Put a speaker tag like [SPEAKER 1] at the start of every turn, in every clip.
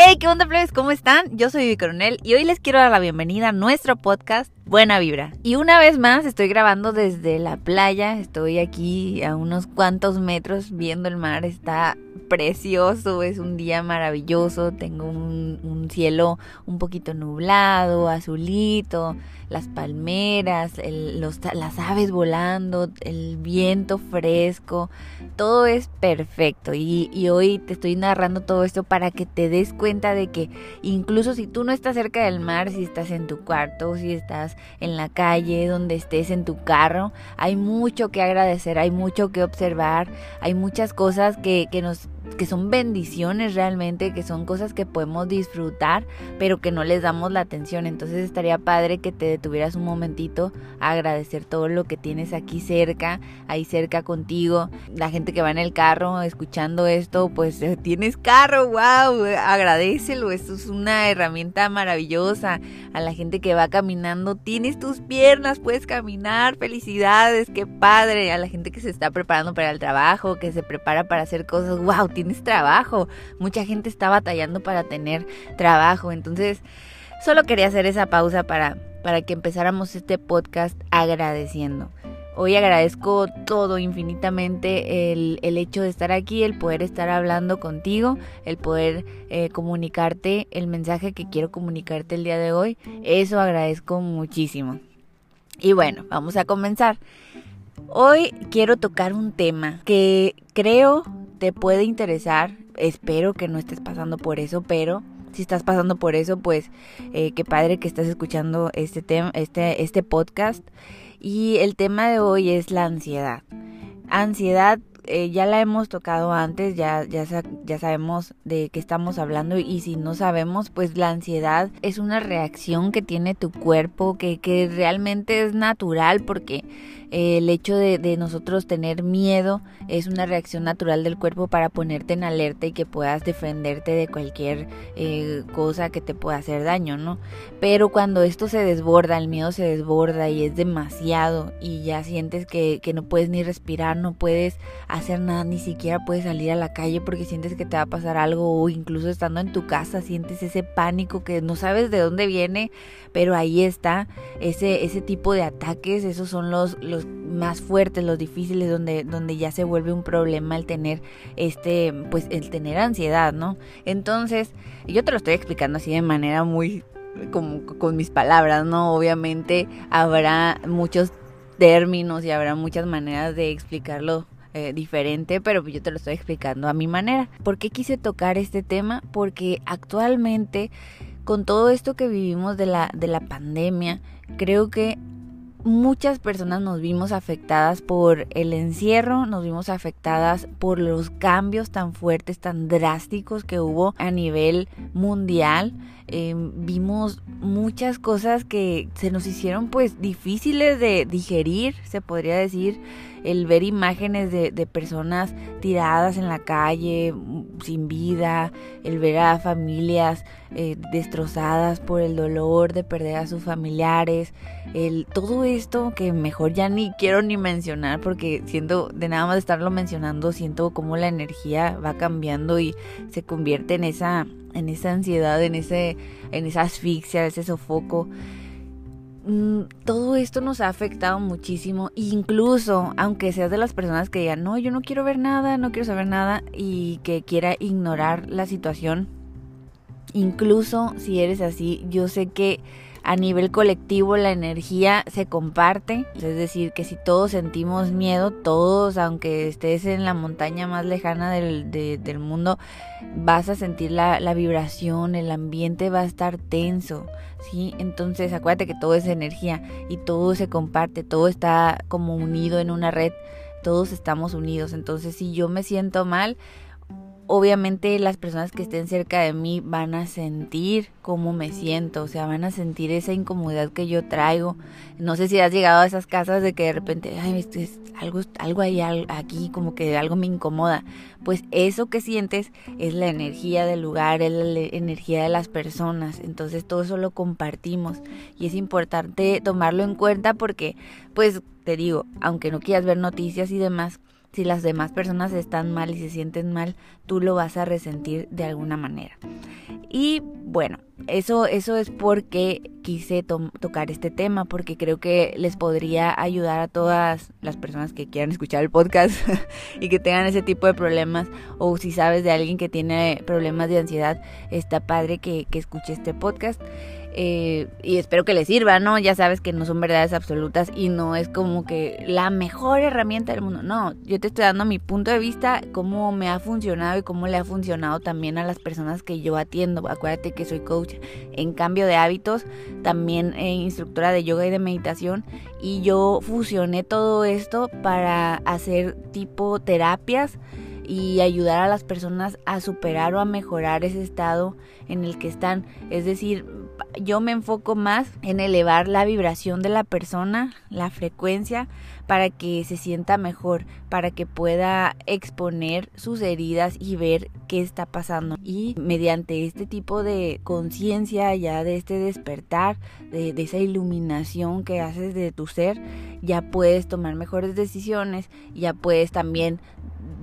[SPEAKER 1] Hey, ¿qué onda, plebes? ¿Cómo están? Yo soy Vivi Coronel y hoy les quiero dar la bienvenida a nuestro podcast Buena Vibra. Y una vez más estoy grabando desde la playa, estoy aquí a unos cuantos metros viendo el mar, está precioso, es un día maravilloso, tengo un, cielo un poquito nublado, azulito, las palmeras, el, las aves volando, el viento fresco, todo es perfecto y hoy te estoy narrando todo esto para que te des cuenta de que incluso si tú no estás cerca del mar, si estás en tu cuarto, si estás en la calle, donde estés en tu carro, hay mucho que agradecer, hay mucho que observar, hay muchas cosas que, que nos que son bendiciones realmente, que son cosas que podemos disfrutar, pero que no les damos la atención. Entonces estaría padre que te detuvieras un momentito a agradecer todo lo que tienes aquí cerca, ahí cerca contigo. La gente que va en el carro escuchando esto, pues eh, tienes carro, wow, agradecelo, esto es una herramienta maravillosa. A la gente que va caminando, tienes tus piernas, puedes caminar, felicidades, qué padre. A la gente que se está preparando para el trabajo, que se prepara para hacer cosas, wow, tienes trabajo. Mucha gente está batallando para tener trabajo. Entonces, solo quería hacer esa pausa para, para que empezáramos este podcast agradeciendo. Hoy agradezco todo infinitamente el, el, hecho de estar aquí, el poder estar hablando contigo, el poder eh, comunicarte el mensaje que quiero comunicarte el día de hoy. Eso agradezco muchísimo. Y bueno, vamos a comenzar. Hoy quiero tocar un tema que creo te puede interesar. Espero que no estés pasando por eso, pero si estás pasando por eso, pues eh, qué padre que estás escuchando este tema, este, este podcast. Y el tema de hoy es la ansiedad. Ansiedad eh, ya la hemos tocado antes, ya, ya, ya sabemos de qué estamos hablando y si no sabemos, pues la ansiedad es una reacción que tiene tu cuerpo que, que realmente es natural porque el hecho de, nosotros tener miedo es una reacción natural del cuerpo para ponerte en alerta y que puedas defenderte de cualquier eh, cosa que te pueda hacer daño, ¿no? Pero cuando esto se desborda, el miedo se desborda y es demasiado y ya sientes que, que no puedes ni respirar, no puedes hacer nada, ni siquiera puedes salir a la calle porque sientes que te va a pasar algo o incluso estando en tu casa sientes ese pánico que no sabes de dónde viene, pero ahí está ese, ese tipo de ataques, esos son los más fuertes, los difíciles, donde, donde ya se vuelve un problema el tener este, pues el tener ansiedad, ¿no? Entonces, yo te lo estoy explicando así de manera muy como con mis palabras, ¿no? Obviamente habrá muchos términos y habrá muchas maneras de explicarlo eh, diferente, pero yo te lo estoy explicando a mi manera. ¿Por qué quise tocar este tema? Porque actualmente con todo esto que vivimos de la, de la pandemia, creo que muchas personas nos vimos afectadas por el encierro, nos vimos afectadas por los cambios tan fuertes, tan drásticos que hubo a nivel mundial. Eh, vimos muchas cosas que se nos hicieron pues difíciles de digerir, se podría decir. El ver imágenes de, personas tiradas en la calle, sin vida, el ver a familias eh, destrozadas por el dolor de perder a sus familiares, el, todo esto que mejor ya ni quiero ni mencionar porque siento, de nada más estarlo mencionando, siento como la energía va cambiando y se convierte en esa, en esa ansiedad, en, ese, en esa asfixia, ese sofoco. Mm, todo esto nos ha afectado muchísimo, incluso aunque seas de las personas que digan, no, yo no quiero ver nada, no quiero saber nada y que quiera ignorar la situación, incluso si eres así, yo sé que a nivel colectivo la energía se comparte, es decir, que si todos sentimos miedo, todos, aunque estés en la montaña más lejana del, del mundo, vas a sentir la, la, vibración, el ambiente va a estar tenso, ¿sí? Entonces acuérdate que todo es energía y todo se comparte, todo está como unido en una red, todos estamos unidos, entonces si yo me siento mal, obviamente las personas que estén cerca de mí van a sentir cómo me siento, o sea, van a sentir esa incomodidad que yo traigo. No sé si has llegado a esas casas de que de repente, ay, es algo, algo hay aquí, como que algo me incomoda. Pues eso que sientes es la energía del lugar, es la energía de las personas. Entonces todo eso lo compartimos y es importante tomarlo en cuenta porque, pues, te digo, aunque no quieras ver noticias y demás, si las demás personas están mal y se sienten mal, tú lo vas a resentir de alguna manera. Y bueno, eso, eso es porque quise tocar este tema, porque creo que les podría ayudar a todas las personas que quieran escuchar el podcast y que tengan ese tipo de problemas, o si sabes de alguien que tiene problemas de ansiedad, está padre que, que escuche este podcast. Eh, y espero que les sirva, ¿no? Ya sabes que no son verdades absolutas y no es como que la mejor herramienta del mundo. No, yo te estoy dando mi punto de vista, cómo me ha funcionado y cómo le ha funcionado también a las personas que yo atiendo. Acuérdate que soy coach en cambio de hábitos, también eh, instructora de yoga y de meditación y yo fusioné todo esto para hacer tipo terapias y ayudar a las personas a superar o a mejorar ese estado en el que están. Es decir, yo me enfoco más en elevar la vibración de la persona, la frecuencia, para que se sienta mejor, para que pueda exponer sus heridas y ver qué está pasando. Y mediante este tipo de conciencia, ya de este despertar, de, esa iluminación que haces de tu ser, ya puedes tomar mejores decisiones, ya puedes también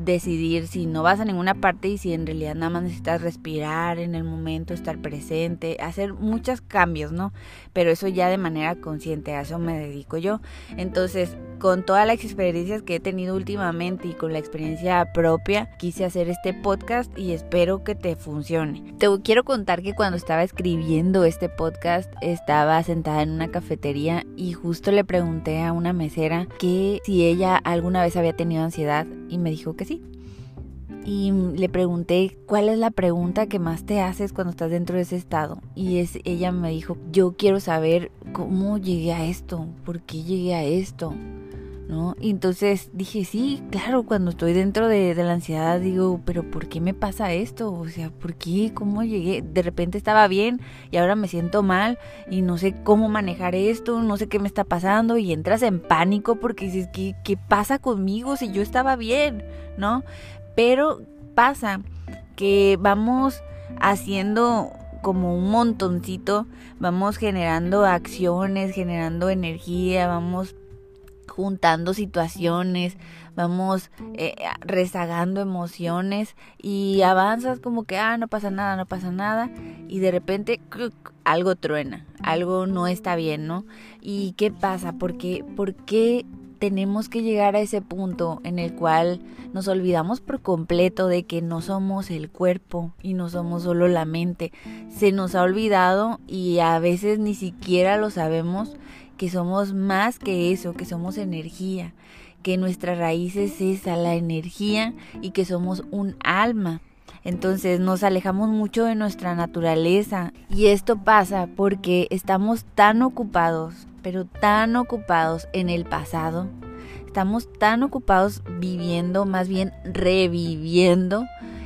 [SPEAKER 1] decidir si no vas a ninguna parte y si en realidad nada más necesitas respirar en el momento, estar presente, hacer muchos cambios, ¿no? Pero eso ya de manera consciente, a eso me dedico yo. Entonces, con todas las experiencias que he tenido últimamente y con la experiencia propia, quise hacer este podcast y espero que te funcione. Te quiero contar que cuando estaba escribiendo este podcast, estaba sentada en una cafetería y justo le pregunté a una mesera que si ella alguna vez había tenido ansiedad y me dijo que sí. Y le pregunté cuál es la pregunta que más te haces cuando estás dentro de ese estado. Y es, ella me dijo, yo quiero saber cómo llegué a esto, por qué llegué a esto. ¿No? Y entonces dije, sí, claro, cuando estoy dentro de, la ansiedad digo, pero ¿por qué me pasa esto? O sea, ¿por qué? ¿Cómo llegué? De repente estaba bien y ahora me siento mal y no sé cómo manejar esto, no sé qué me está pasando y entras en pánico porque dices, ¿qué, qué pasa conmigo si yo estaba bien? ¿No? Pero pasa que vamos haciendo como un montoncito, vamos generando acciones, generando energía, vamos juntando situaciones, vamos eh, rezagando emociones y avanzas como que, ah, no pasa nada, no pasa nada y de repente algo truena, algo no está bien, ¿no? ¿Y qué pasa? ¿Por qué, ¿Por qué tenemos que llegar a ese punto en el cual nos olvidamos por completo de que no somos el cuerpo y no somos solo la mente. Se nos ha olvidado y a veces ni siquiera lo sabemos que somos más que eso, que somos energía, que nuestra raíz es esa, la energía y que somos un alma. Entonces nos alejamos mucho de nuestra naturaleza y esto pasa porque estamos tan ocupados, pero tan ocupados en el pasado, estamos tan ocupados viviendo, más bien reviviendo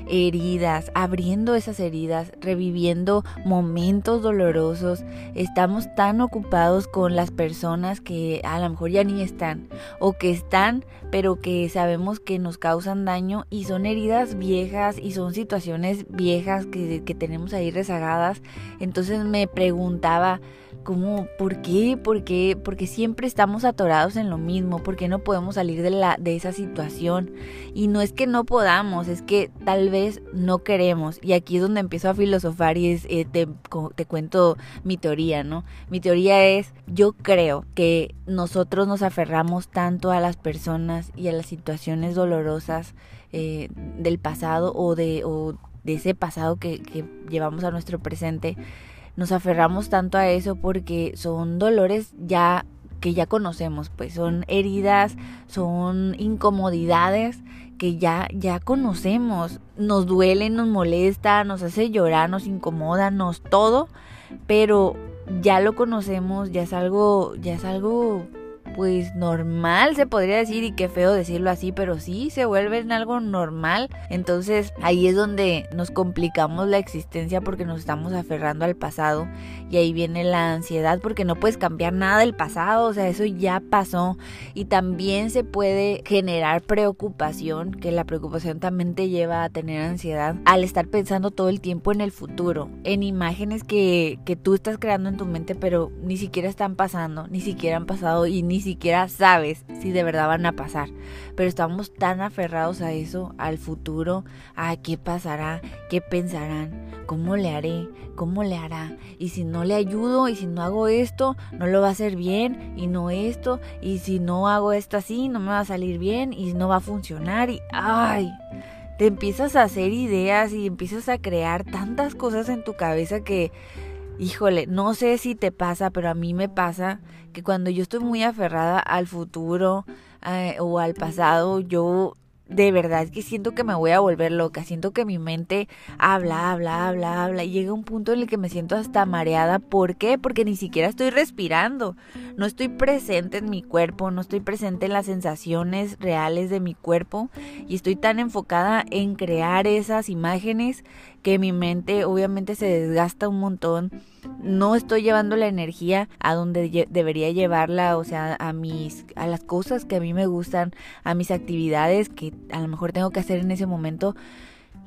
[SPEAKER 1] heridas, abriendo esas heridas, reviviendo momentos dolorosos. Estamos tan ocupados con las personas que a lo mejor ya ni están o que están pero que sabemos que nos causan daño y son heridas viejas y son situaciones viejas que, que tenemos ahí rezagadas. Entonces me preguntaba, como, ¿por qué? ¿Por qué? Porque siempre estamos atorados en lo mismo, porque no podemos salir de, la, de esa situación. Y no es que no podamos, es que tal vez no queremos. Y aquí es donde empiezo a filosofar y es, eh, te, te cuento mi teoría, ¿no? Mi teoría es, yo creo que nosotros nos aferramos tanto a las personas y a las situaciones dolorosas eh, del pasado o de, o de ese pasado que, que llevamos a nuestro presente nos aferramos tanto a eso porque son dolores ya que ya conocemos, pues son heridas, son incomodidades que ya ya conocemos, nos duele, nos molesta, nos hace llorar, nos incomoda, nos todo, pero ya lo conocemos, ya es algo ya es algo pues normal se podría decir y qué feo decirlo así, pero sí se vuelve en algo normal. Entonces ahí es donde nos complicamos la existencia porque nos estamos aferrando al pasado y ahí viene la ansiedad porque no puedes cambiar nada del pasado, o sea, eso ya pasó y también se puede generar preocupación, que la preocupación también te lleva a tener ansiedad al estar pensando todo el tiempo en el futuro, en imágenes que, que tú estás creando en tu mente pero ni siquiera están pasando, ni siquiera han pasado y ni ni siquiera sabes si de verdad van a pasar. Pero estamos tan aferrados a eso, al futuro, a qué pasará, qué pensarán, cómo le haré, cómo le hará. Y si no le ayudo, y si no hago esto, no lo va a hacer bien, y no esto, y si no hago esto así, no me va a salir bien, y no va a funcionar, y ay te empiezas a hacer ideas y empiezas a crear tantas cosas en tu cabeza que híjole, no sé si te pasa, pero a mí me pasa que cuando yo estoy muy aferrada al futuro eh, o al pasado, yo de verdad que siento que me voy a volver loca, siento que mi mente habla, habla, habla, habla y llega un punto en el que me siento hasta mareada. ¿Por qué? Porque ni siquiera estoy respirando, no estoy presente en mi cuerpo, no estoy presente en las sensaciones reales de mi cuerpo y estoy tan enfocada en crear esas imágenes que mi mente obviamente se desgasta un montón no estoy llevando la energía a donde debería llevarla, o sea, a mis a las cosas que a mí me gustan, a mis actividades que a lo mejor tengo que hacer en ese momento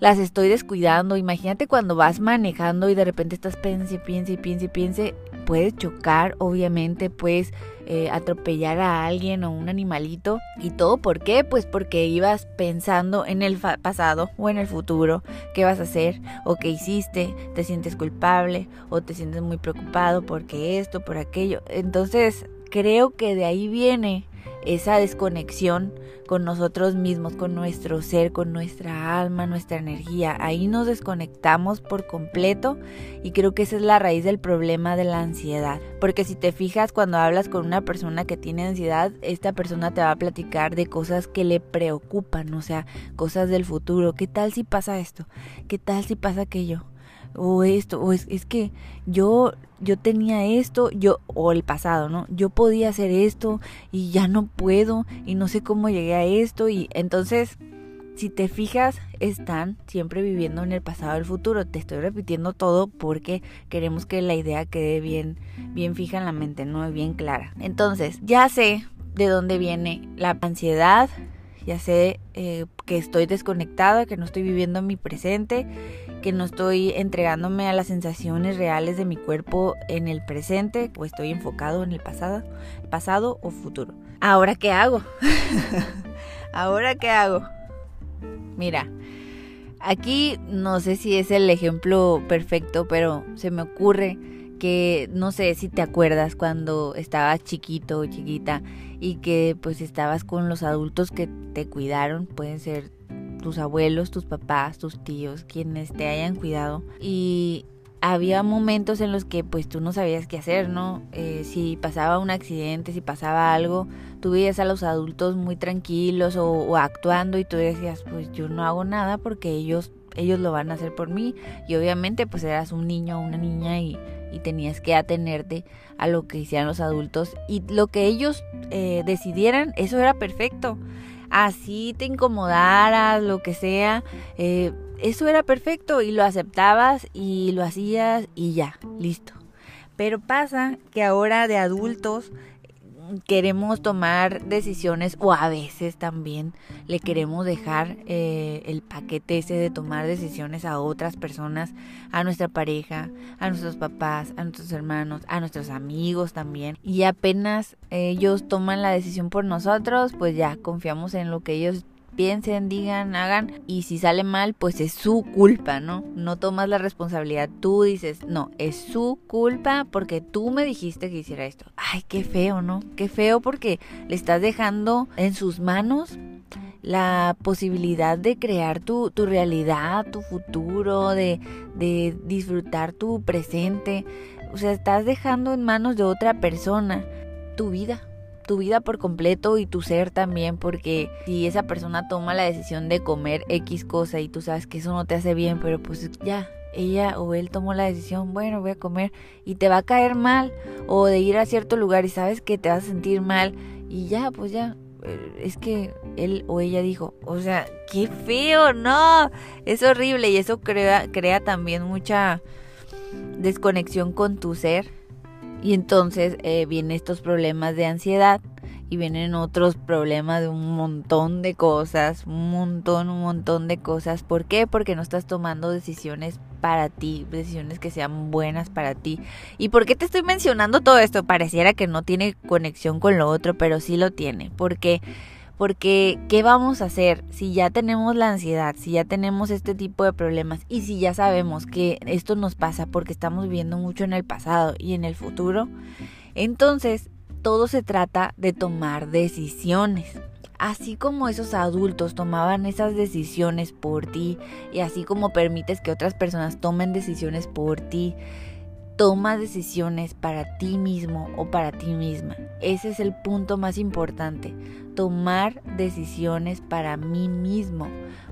[SPEAKER 1] las estoy descuidando. Imagínate cuando vas manejando y de repente estás piense, piense, piense, piense, puedes chocar, obviamente, puedes eh, atropellar a alguien o un animalito. ¿Y todo por qué? Pues porque ibas pensando en el pasado o en el futuro, qué vas a hacer o qué hiciste, te sientes culpable o te sientes muy preocupado porque esto, por aquello. Entonces, creo que de ahí viene esa desconexión con nosotros mismos, con nuestro ser, con nuestra alma, nuestra energía. Ahí nos desconectamos por completo y creo que esa es la raíz del problema de la ansiedad. Porque si te fijas cuando hablas con una persona que tiene ansiedad, esta persona te va a platicar de cosas que le preocupan, o sea, cosas del futuro. ¿Qué tal si pasa esto? ¿Qué tal si pasa aquello? O esto, o es, es que yo, yo tenía esto, yo, o el pasado, ¿no? Yo podía hacer esto y ya no puedo y no sé cómo llegué a esto y entonces, si te fijas, están siempre viviendo en el pasado el futuro. Te estoy repitiendo todo porque queremos que la idea quede bien, bien fija en la mente, ¿no? Bien clara. Entonces, ya sé de dónde viene la ansiedad, ya sé eh, que estoy desconectada, que no estoy viviendo mi presente que no estoy entregándome a las sensaciones reales de mi cuerpo en el presente o estoy enfocado en el pasado, pasado o futuro. Ahora qué hago? Ahora qué hago? Mira, aquí no sé si es el ejemplo perfecto, pero se me ocurre que no sé si te acuerdas cuando estabas chiquito o chiquita y que pues estabas con los adultos que te cuidaron, pueden ser tus abuelos, tus papás, tus tíos, quienes te hayan cuidado. Y había momentos en los que pues tú no sabías qué hacer, ¿no? Eh, si pasaba un accidente, si pasaba algo, tú veías a los adultos muy tranquilos o, actuando y tú decías, pues yo no hago nada porque ellos, ellos lo van a hacer por mí. Y obviamente pues eras un niño o una niña y, tenías que atenerte a lo que hicieran los adultos. Y lo que ellos eh, decidieran, eso era perfecto así te incomodaras, lo que sea, eh, eso era perfecto y lo aceptabas y lo hacías y ya, listo. Pero pasa que ahora de adultos queremos tomar decisiones o a veces también le queremos dejar eh, el paquete ese de tomar decisiones a otras personas, a nuestra pareja, a nuestros papás, a nuestros hermanos, a nuestros amigos también. Y apenas ellos toman la decisión por nosotros, pues ya confiamos en lo que ellos piensen, digan, hagan y si sale mal, pues es su culpa, ¿no? No tomas la responsabilidad, tú dices, no, es su culpa porque tú me dijiste que hiciera esto. Ay, qué feo, ¿no? Qué feo porque le estás dejando en sus manos la posibilidad de crear tu, tu realidad, tu futuro, de, de disfrutar tu presente. O sea, estás dejando en manos de otra persona tu vida tu vida por completo y tu ser también, porque si esa persona toma la decisión de comer X cosa y tú sabes que eso no te hace bien, pero pues ya, ella o él tomó la decisión, bueno, voy a comer y te va a caer mal, o de ir a cierto lugar y sabes que te vas a sentir mal y ya, pues ya, eh, es que él o ella dijo, o sea, qué feo, no, es horrible y eso crea, crea también mucha desconexión con tu ser y entonces eh, vienen estos problemas de ansiedad y vienen otros problemas de un montón de cosas, un montón, un montón de cosas. ¿Por qué? Porque no estás tomando decisiones para ti, decisiones que sean buenas para ti. ¿Y por qué te estoy mencionando todo esto? Pareciera que no tiene conexión con lo otro, pero sí lo tiene, porque porque, ¿qué vamos a hacer si ya tenemos la ansiedad, si ya tenemos este tipo de problemas y si ya sabemos que esto nos pasa porque estamos viviendo mucho en el pasado y en el futuro? Entonces, todo se trata de tomar decisiones. Así como esos adultos tomaban esas decisiones por ti y así como permites que otras personas tomen decisiones por ti, toma decisiones para ti mismo o para ti misma. Ese es el punto más importante, tomar decisiones para mí mismo.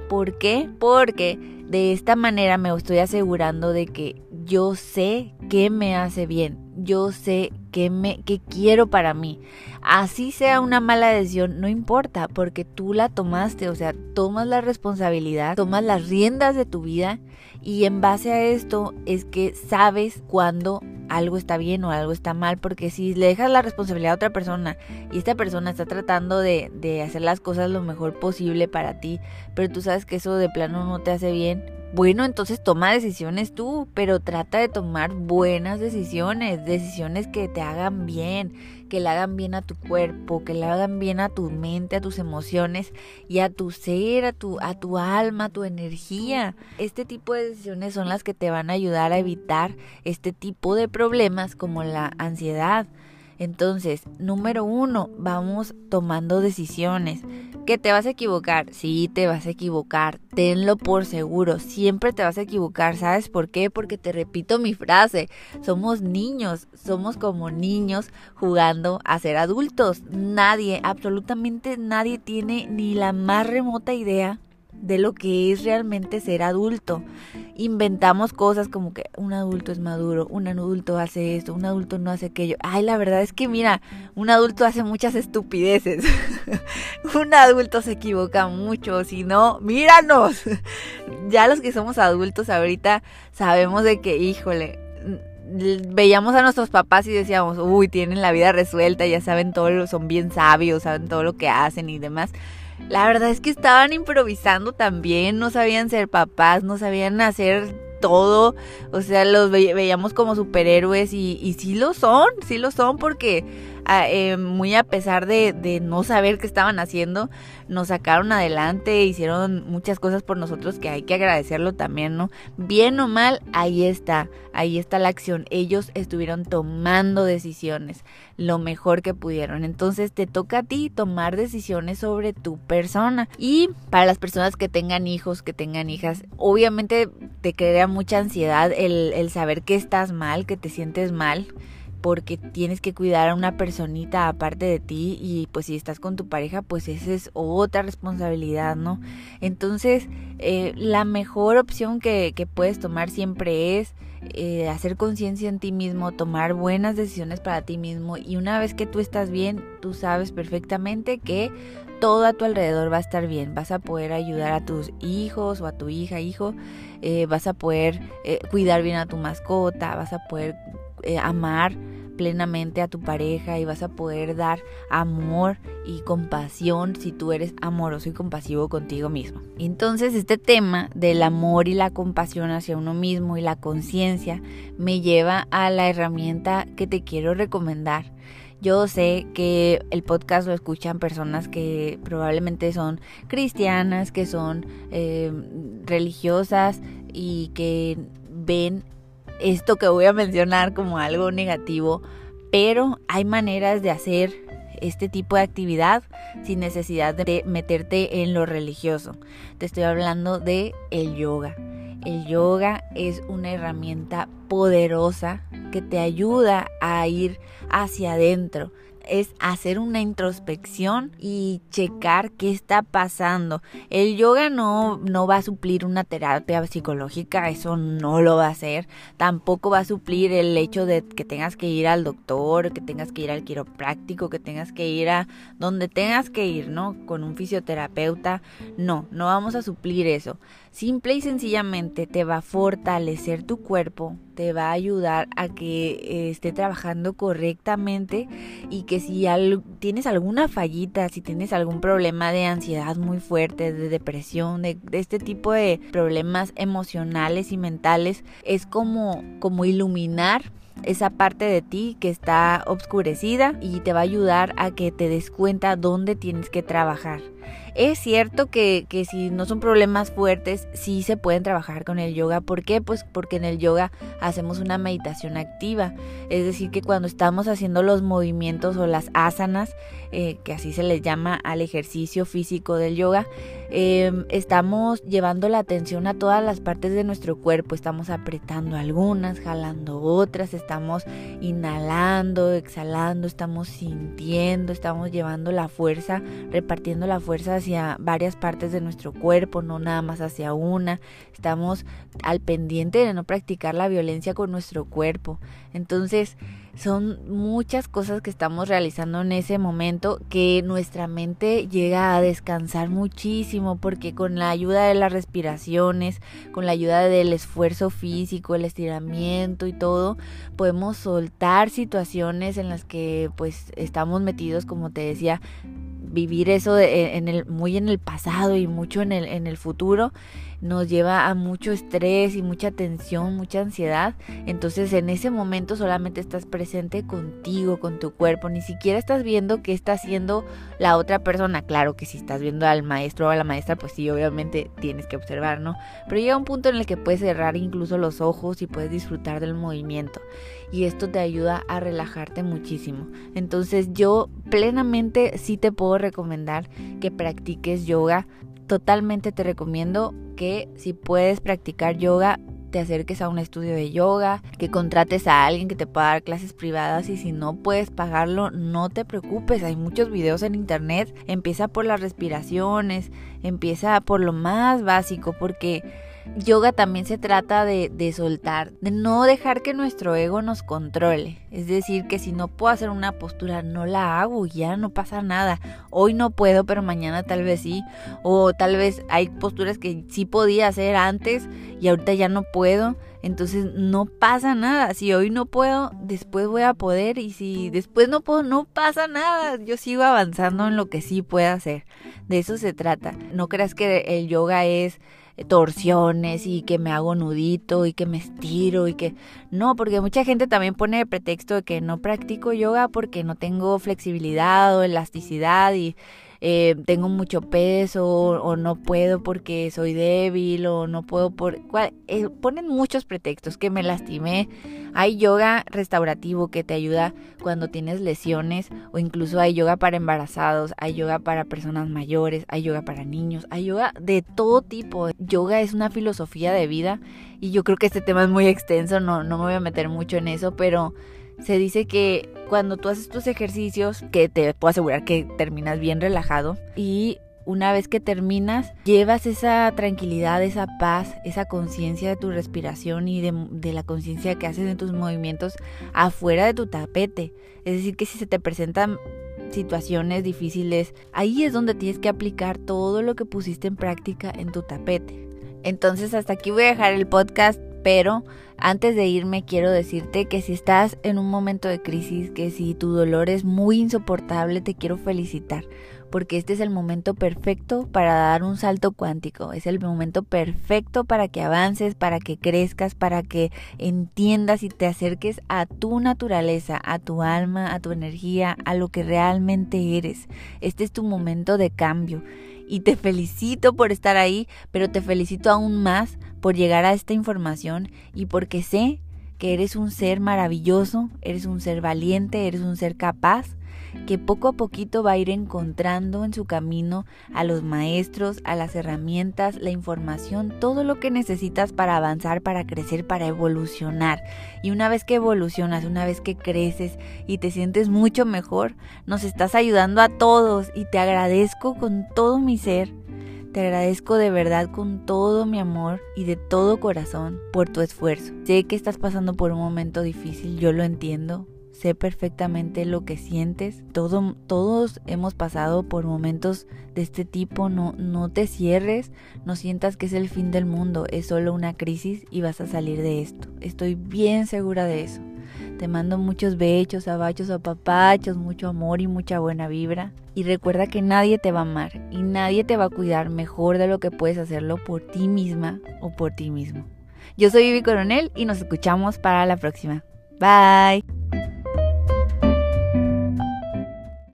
[SPEAKER 1] ¿Por qué? Porque de esta manera me estoy asegurando de que yo sé qué me hace bien, yo sé qué, me, qué quiero para mí. Así sea una mala decisión, no importa, porque tú la tomaste, o sea, tomas la responsabilidad, tomas las riendas de tu vida y en base a esto es que sabes cuándo algo está bien o algo está mal, porque si le dejas la responsabilidad a otra persona y esta persona está tratando de, de hacer las cosas lo mejor posible para ti, pero tú sabes que eso de plano no te hace bien, bueno, entonces toma decisiones tú, pero trata de tomar buenas decisiones, decisiones que te hagan bien, que le hagan bien a tu cuerpo, que le hagan bien a tu mente, a tus emociones y a tu ser, a tu, a tu alma, a tu energía. Este tipo de decisiones son las que te van a ayudar a evitar este tipo de problemas como la ansiedad. Entonces, número uno, vamos tomando decisiones. ¿Que te vas a equivocar? Sí, te vas a equivocar. Tenlo por seguro. Siempre te vas a equivocar. ¿Sabes por qué? Porque te repito mi frase. Somos niños. Somos como niños jugando a ser adultos. Nadie, absolutamente nadie tiene ni la más remota idea de lo que es realmente ser adulto. Inventamos cosas como que un adulto es maduro, un adulto hace esto, un adulto no hace aquello. Ay, la verdad es que mira, un adulto hace muchas estupideces. un adulto se equivoca mucho, si no, míranos. ya los que somos adultos ahorita sabemos de que, híjole, veíamos a nuestros papás y decíamos, uy, tienen la vida resuelta, ya saben todo, son bien sabios, saben todo lo que hacen y demás. La verdad es que estaban improvisando también, no sabían ser papás, no sabían hacer todo, o sea, los veíamos como superhéroes y, sí lo son, sí lo son porque eh, muy a pesar de, no saber qué estaban haciendo, nos sacaron adelante, hicieron muchas cosas por nosotros que hay que agradecerlo también, ¿no? Bien o mal, ahí está, ahí está la acción. Ellos estuvieron tomando decisiones lo mejor que pudieron. Entonces te toca a ti tomar decisiones sobre tu persona. Y para las personas que tengan hijos, que tengan hijas, obviamente te crea mucha ansiedad el saber que estás mal, que te sientes mal porque tienes que cuidar a una personita aparte de ti y pues si estás con tu pareja pues esa es otra responsabilidad, ¿no? Entonces eh, la mejor opción que, que, puedes tomar siempre es eh, hacer conciencia en ti mismo, tomar buenas decisiones para ti mismo y una vez que tú estás bien, tú sabes perfectamente que todo a tu alrededor va a estar bien, vas a poder ayudar a tus hijos o a tu hija, hijo, eh, vas a poder cuidar bien a tu mascota, vas a poder amar plenamente a tu pareja y vas a poder dar amor y compasión si tú eres amoroso y compasivo contigo mismo. Entonces este tema del amor y la compasión hacia uno mismo y la conciencia me lleva a la herramienta que te quiero recomendar. Yo sé que el podcast lo escuchan personas que probablemente son cristianas, que son eh, religiosas y que ven esto que voy a mencionar como algo negativo, pero hay maneras de hacer este tipo de actividad sin necesidad de meterte en lo religioso. Te estoy hablando de el yoga. El yoga es una herramienta poderosa que te ayuda a ir hacia adentro, es hacer una introspección y checar qué está pasando. El yoga no, no va a suplir una terapia psicológica, eso no lo va a hacer. Tampoco va a suplir el hecho de que tengas que ir al doctor, que tengas que ir al quiropráctico, que tengas que ir a donde tengas que ir, ¿no? Con un fisioterapeuta. No, no vamos a suplir eso. Simple y sencillamente te va a fortalecer tu cuerpo, te va a ayudar a que eh, esté trabajando correctamente y que si tienes alguna fallita, si tienes algún problema de ansiedad muy fuerte, de depresión, de, de, este tipo de problemas emocionales y mentales, es como, como iluminar esa parte de ti que está obscurecida y te va a ayudar a que te des cuenta dónde tienes que trabajar. Es cierto que, que, si no son problemas fuertes, sí se pueden trabajar con el yoga. ¿Por qué? Pues porque en el yoga hacemos una meditación activa. Es decir, que cuando estamos haciendo los movimientos o las asanas, eh, que así se les llama al ejercicio físico del yoga, em, estamos llevando la atención a todas las partes de nuestro cuerpo. Estamos apretando algunas, jalando otras, estamos inhalando, exhalando, estamos sintiendo, estamos llevando la fuerza, repartiendo la fuerza hacia varias partes de nuestro cuerpo, no nada más hacia una. Estamos al pendiente de no practicar la violencia con nuestro cuerpo. Entonces, son muchas cosas que estamos realizando en ese momento que nuestra mente llega a descansar muchísimo porque con la ayuda de las respiraciones, con la ayuda del esfuerzo físico, el estiramiento y todo, podemos soltar situaciones en las que pues estamos metidos, como te decía, vivir eso en el, muy en el pasado y mucho en el, en el futuro nos lleva a mucho estrés y mucha tensión, mucha ansiedad. Entonces en ese momento solamente estás presente contigo, con tu cuerpo, ni siquiera estás viendo qué está haciendo la otra persona. Claro que si estás viendo al maestro o a la maestra, pues sí, obviamente tienes que observar, ¿no? Pero llega un punto en el que puedes cerrar incluso los ojos y puedes disfrutar del movimiento. Y esto te ayuda a relajarte muchísimo. Entonces yo plenamente sí te puedo recomendar que practiques yoga totalmente te recomiendo que si puedes practicar yoga, te acerques a un estudio de yoga, que contrates a alguien que te pueda dar clases privadas y si no puedes pagarlo, no te preocupes, hay muchos videos en internet, empieza por las respiraciones, empieza por lo más básico porque Yoga también se trata de, soltar, de no dejar que nuestro ego nos controle. Es decir, que si no puedo hacer una postura, no la hago, ya no pasa nada. Hoy no puedo, pero mañana tal vez sí. O tal vez hay posturas que sí podía hacer antes y ahorita ya no puedo. Entonces no pasa nada. Si hoy no puedo, después voy a poder. Y si después no puedo, no pasa nada. Yo sigo avanzando en lo que sí puedo hacer. De eso se trata. No creas que el yoga es torsiones y que me hago nudito y que me estiro y que no, porque mucha gente también pone pretexto de que no practico yoga porque no tengo flexibilidad o elasticidad y eh, tengo mucho peso o, no puedo porque soy débil o no puedo por... Eh, ponen muchos pretextos que me lastimé. Hay yoga restaurativo que te ayuda cuando tienes lesiones o incluso hay yoga para embarazados, hay yoga para personas mayores, hay yoga para niños, hay yoga de todo tipo. Yoga es una filosofía de vida y yo creo que este tema es muy extenso, no, no me voy a meter mucho en eso, pero se dice que cuando tú haces tus ejercicios, que te puedo asegurar que terminas bien relajado y una vez que terminas, llevas esa tranquilidad, esa paz, esa conciencia de tu respiración y de, la conciencia que haces en tus movimientos afuera de tu tapete. Es decir, que si se te presentan situaciones difíciles, ahí es donde tienes que aplicar todo lo que pusiste en práctica en tu tapete. Entonces hasta aquí voy a dejar el podcast pero antes de irme quiero decirte que si estás en un momento de crisis, que si tu dolor es muy insoportable, te quiero felicitar, porque este es el momento perfecto para dar un salto cuántico, es el momento perfecto para que avances, para que crezcas, para que entiendas y te acerques a tu naturaleza, a tu alma, a tu energía, a lo que realmente eres. Este es tu momento de cambio y te felicito por estar ahí, pero te felicito aún más por llegar a esta información y porque sé que eres un ser maravilloso, eres un ser valiente, eres un ser capaz que poco a poquito va a ir encontrando en su camino a los maestros, a las herramientas, la información, todo lo que necesitas para avanzar, para crecer, para evolucionar. Y una vez que evolucionas, una vez que creces y te sientes mucho mejor, nos estás ayudando a todos y te agradezco con todo mi ser. Te agradezco de verdad con todo mi amor y de todo corazón por tu esfuerzo. Sé que estás pasando por un momento difícil, yo lo entiendo, sé perfectamente lo que sientes. Todo, todos hemos pasado por momentos de este tipo. No, no te cierres, no sientas que es el fin del mundo. Es solo una crisis y vas a salir de esto. Estoy bien segura de eso. Te mando muchos bechos, abachos, apapachos, mucho amor y mucha buena vibra. Y recuerda que nadie te va a amar y nadie te va a cuidar mejor de lo que puedes hacerlo por ti misma o por ti mismo. Yo soy Vivi Coronel y nos escuchamos para la próxima. Bye.